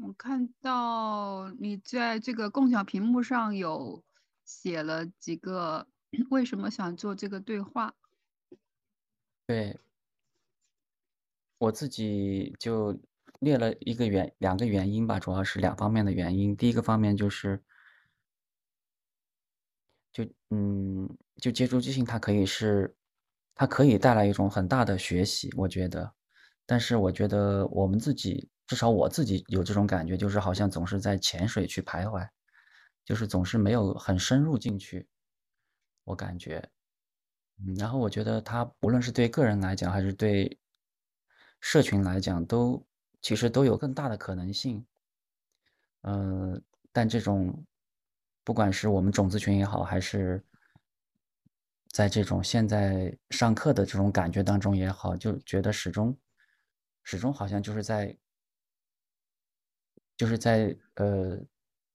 我看到你在这个共享屏幕上有写了几个为什么想做这个对话。对。我自己就列了一个原两个原因吧，主要是两方面的原因。第一个方面就是就嗯，就接触即兴，它可以是它可以带来一种很大的学习，我觉得。但是我觉得我们自己至少我自己有这种感觉，就是好像总是在浅水去徘徊，就是总是没有很深入进去，我感觉。嗯，然后我觉得它无论是对个人来讲，还是对社群来讲，都其实都有更大的可能性。呃，但这种不管是我们种子群也好，还是在这种现在上课的这种感觉当中也好，就觉得始终始终好像就是在就是在呃，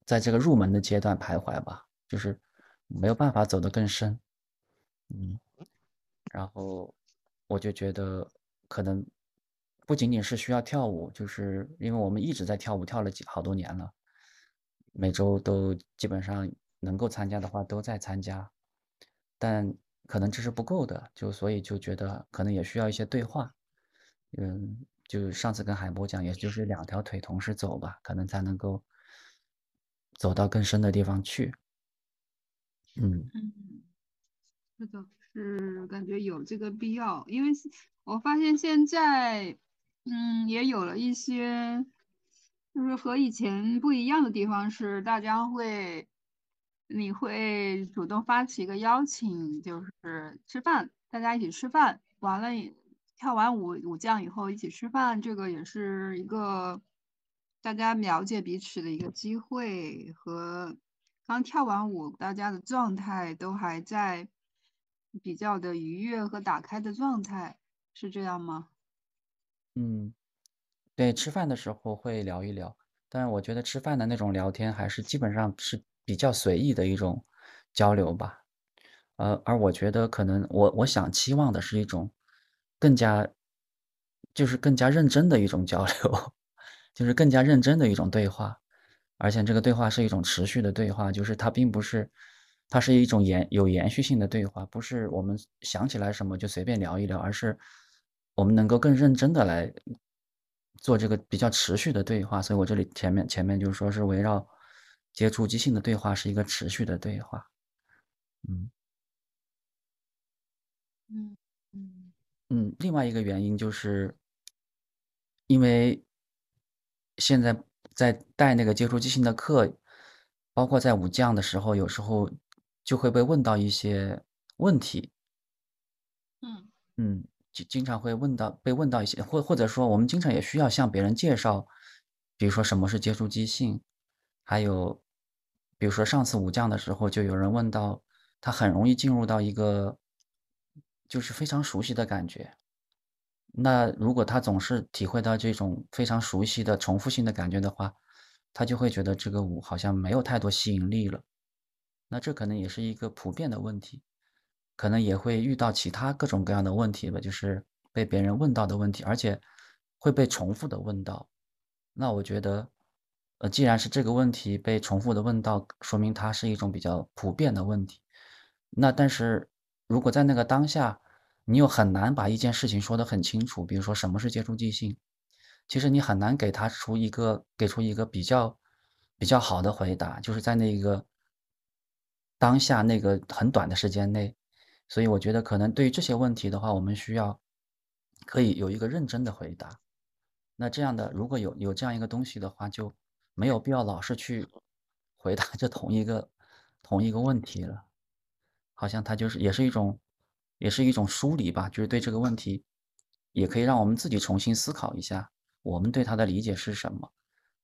在这个入门的阶段徘徊吧，就是没有办法走得更深。嗯，然后我就觉得可能不仅仅是需要跳舞，就是因为我们一直在跳舞，跳了几好多年了。每周都基本上能够参加的话都在参加，但可能这是不够的，就所以就觉得可能也需要一些对话。嗯，就上次跟海波讲，也就是两条腿同时走吧，可能才能够走到更深的地方去。嗯，是的，是感觉有这个必要，因为我发现现在，嗯，也有了一些。就是和以前不一样的地方是，大家会，你会主动发起一个邀请，就是吃饭，大家一起吃饭，完了跳完舞舞将以后一起吃饭，这个也是一个大家了解彼此的一个机会。和刚跳完舞，大家的状态都还在比较的愉悦和打开的状态，是这样吗？嗯。对，吃饭的时候会聊一聊，但是我觉得吃饭的那种聊天还是基本上是比较随意的一种交流吧。呃，而我觉得可能我我想期望的是一种更加就是更加认真的一种交流，就是更加认真的一种对话，而且这个对话是一种持续的对话，就是它并不是它是一种延有延续性的对话，不是我们想起来什么就随便聊一聊，而是我们能够更认真的来。做这个比较持续的对话，所以我这里前面前面就是说是围绕接触即兴的对话是一个持续的对话，嗯，嗯嗯。嗯，另外一个原因就是，因为现在在带那个接触即兴的课，包括在武将的时候，有时候就会被问到一些问题，嗯嗯。经经常会问到被问到一些，或或者说我们经常也需要向别人介绍，比如说什么是接触即兴，还有，比如说上次武将的时候，就有人问到，他很容易进入到一个，就是非常熟悉的感觉。那如果他总是体会到这种非常熟悉的重复性的感觉的话，他就会觉得这个舞好像没有太多吸引力了。那这可能也是一个普遍的问题。可能也会遇到其他各种各样的问题吧，就是被别人问到的问题，而且会被重复的问到。那我觉得，呃，既然是这个问题被重复的问到，说明它是一种比较普遍的问题。那但是如果在那个当下，你又很难把一件事情说得很清楚，比如说什么是接触即兴，其实你很难给他出一个给出一个比较比较好的回答，就是在那个当下那个很短的时间内。所以我觉得可能对于这些问题的话，我们需要可以有一个认真的回答。那这样的如果有有这样一个东西的话，就没有必要老是去回答这同一个同一个问题了。好像它就是也是一种也是一种梳理吧，就是对这个问题也可以让我们自己重新思考一下，我们对它的理解是什么，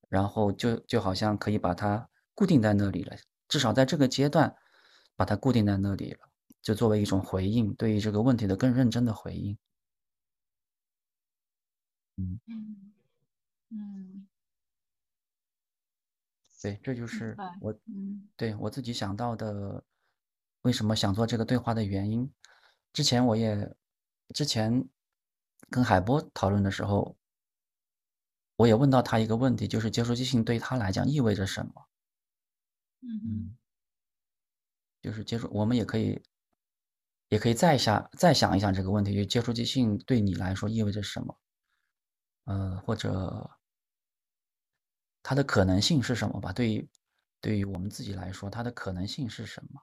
然后就就好像可以把它固定在那里了，至少在这个阶段把它固定在那里了。就作为一种回应，对于这个问题的更认真的回应。嗯嗯嗯，对，这就是我嗯对我自己想到的，为什么想做这个对话的原因。之前我也之前跟海波讨论的时候，我也问到他一个问题，就是接触即性对他来讲意味着什么？嗯就是接触，我们也可以，也可以再下再想一想这个问题，就接触即性对你来说意味着什么？呃，或者它的可能性是什么吧？对于对于我们自己来说，它的可能性是什么？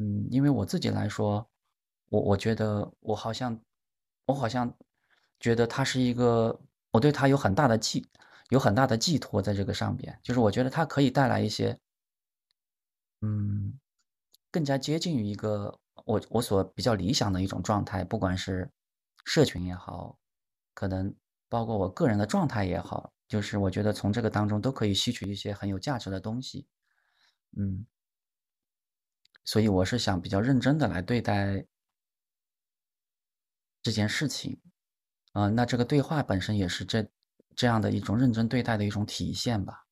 嗯，因为我自己来说，我我觉得我好像，我好像觉得它是一个，我对它有很大的寄，有很大的寄托在这个上边，就是我觉得它可以带来一些，嗯，更加接近于一个我我所比较理想的一种状态，不管是社群也好，可能包括我个人的状态也好，就是我觉得从这个当中都可以吸取一些很有价值的东西，嗯。所以我是想比较认真的来对待这件事情，啊，那这个对话本身也是这这样的一种认真对待的一种体现吧，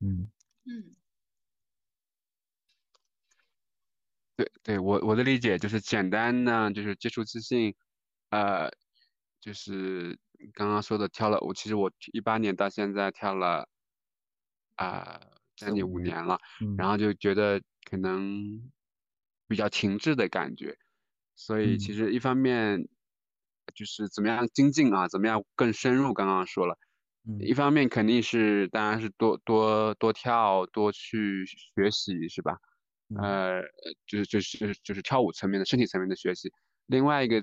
嗯。嗯，对对，我我的理解就是简单呢，就是接触自信，呃，就是刚刚说的跳了，我其实我一八年到现在跳了啊将近五年了，然后就觉得。可能比较停滞的感觉，所以其实一方面就是怎么样精进啊，怎么样更深入。刚刚说了，一方面肯定是当然是多多多跳，多去学习，是吧？呃，就是就是就是跳舞层面的身体层面的学习。另外一个，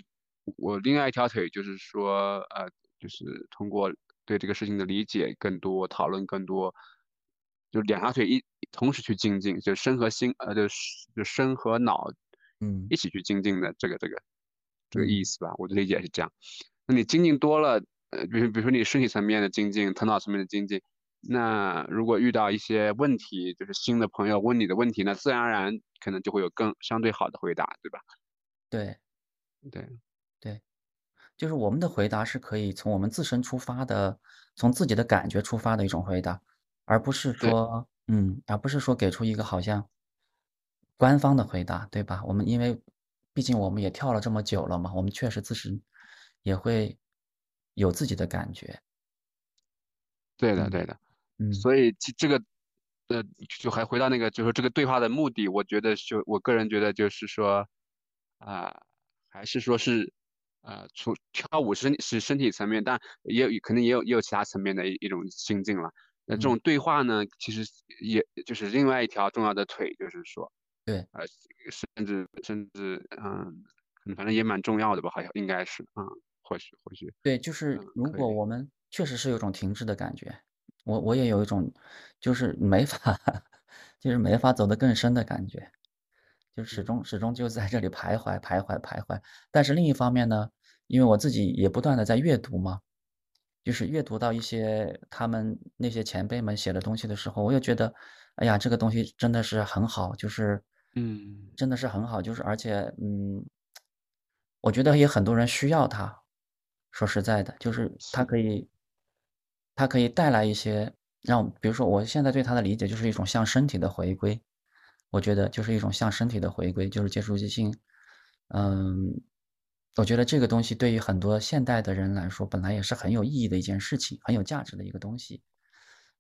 我另外一条腿就是说，呃，就是通过对这个事情的理解更多，讨论更多。就两条腿一同时去精进，就身和心，呃，就就身和脑，嗯，一起去精进的这个这个这个意思吧。我的理解是这样。那你精进多了，呃，比如比如说你身体层面的精进，头脑层面的精进，那如果遇到一些问题，就是新的朋友问你的问题，那自然而然可能就会有更相对好的回答，对吧？对，对，对，就是我们的回答是可以从我们自身出发的，从自己的感觉出发的一种回答。而不是说，嗯，而不是说给出一个好像官方的回答，对吧？我们因为毕竟我们也跳了这么久了嘛，我们确实自身也会有自己的感觉。对的，对的，嗯，所以这这个，呃，就还回到那个，就是这个对话的目的，我觉得就我个人觉得就是说，啊，还是说是，呃，从跳舞是是身体层面，但也有可能也有也有其他层面的一一种心境了。那这种对话呢，其实也就是另外一条重要的腿，就是说，对，呃，甚至甚至，嗯，反正也蛮重要的吧，好像应该是，嗯，或许或许，对，就是如果我们确实是有种停滞的感觉，我我也有一种，就是没法，就是没法走得更深的感觉，就始终始终就在这里徘徊徘徊徘徊。但是另一方面呢，因为我自己也不断的在阅读嘛。就是阅读到一些他们那些前辈们写的东西的时候，我又觉得，哎呀，这个东西真的是很好，就是，嗯，真的是很好，就是而且，嗯，我觉得也很多人需要它。说实在的，就是它可以，它可以带来一些让，比如说我现在对它的理解就是一种向身体的回归，我觉得就是一种向身体的回归，就是接触即兴，嗯。我觉得这个东西对于很多现代的人来说，本来也是很有意义的一件事情，很有价值的一个东西。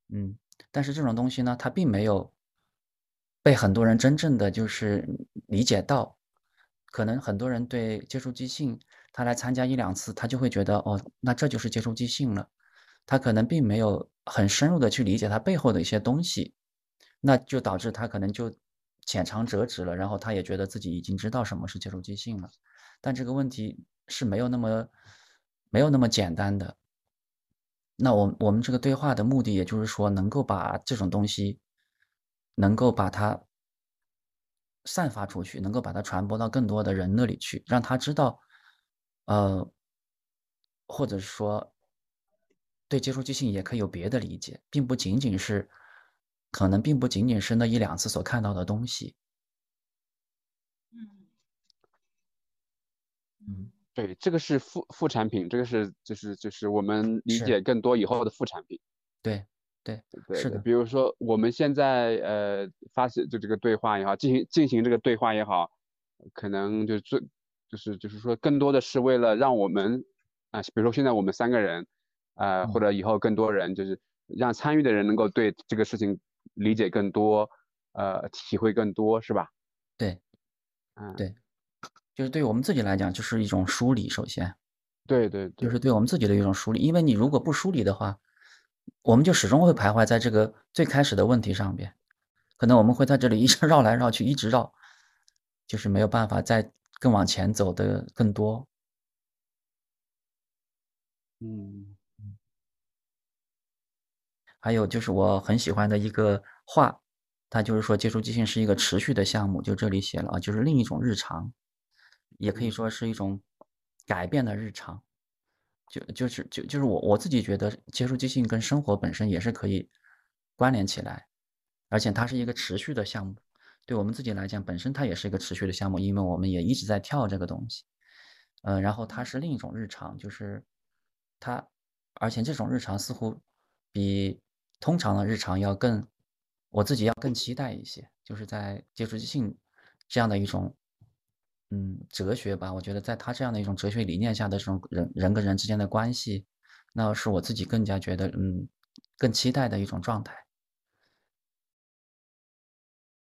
嗯，但是这种东西呢，它并没有被很多人真正的就是理解到。可能很多人对接触即兴，他来参加一两次，他就会觉得哦，那这就是接触即兴了。他可能并没有很深入的去理解它背后的一些东西，那就导致他可能就浅尝辄止了，然后他也觉得自己已经知道什么是接触即兴了。但这个问题是没有那么没有那么简单的。那我我们这个对话的目的，也就是说，能够把这种东西，能够把它散发出去，能够把它传播到更多的人那里去，让他知道，呃，或者说，对接触即兴也可以有别的理解，并不仅仅是，可能并不仅仅是那一两次所看到的东西。嗯，对，这个是副副产品，这个是就是就是我们理解更多以后的副产品。对对对，是的。比如说我们现在呃发现就这个对话也好，进行进行这个对话也好，可能就最就是就是说更多的是为了让我们啊，比如说现在我们三个人，呃，或者以后更多人，就是让参与的人能够对这个事情理解更多，呃，体会更多，是吧？对，嗯，对，就是对于我们自己来讲，就是一种梳理。首先，对对对，就是对我们自己的一种梳理。因为你如果不梳理的话，我们就始终会徘徊在这个最开始的问题上边，可能我们会在这里一直绕来绕去，一直绕，就是没有办法再更往前走的更多。嗯，还有就是我很喜欢的一个话，它就是说接触即兴是一个持续的项目，就这里写了啊，就是另一种日常，也可以说是一种改变的日常。就就是就就是我我自己觉得接触即兴跟生活本身也是可以关联起来，而且它是一个持续的项目。对我们自己来讲，本身它也是一个持续的项目，因为我们也一直在跳这个东西。嗯，然后它是另一种日常，就是它，而且这种日常似乎比通常的日常要更，我自己要更期待一些，就是在接触即兴这样的一种。嗯，哲学吧，我觉得在他这样的一种哲学理念下的这种人人跟人之间的关系，那是我自己更加觉得嗯更期待的一种状态。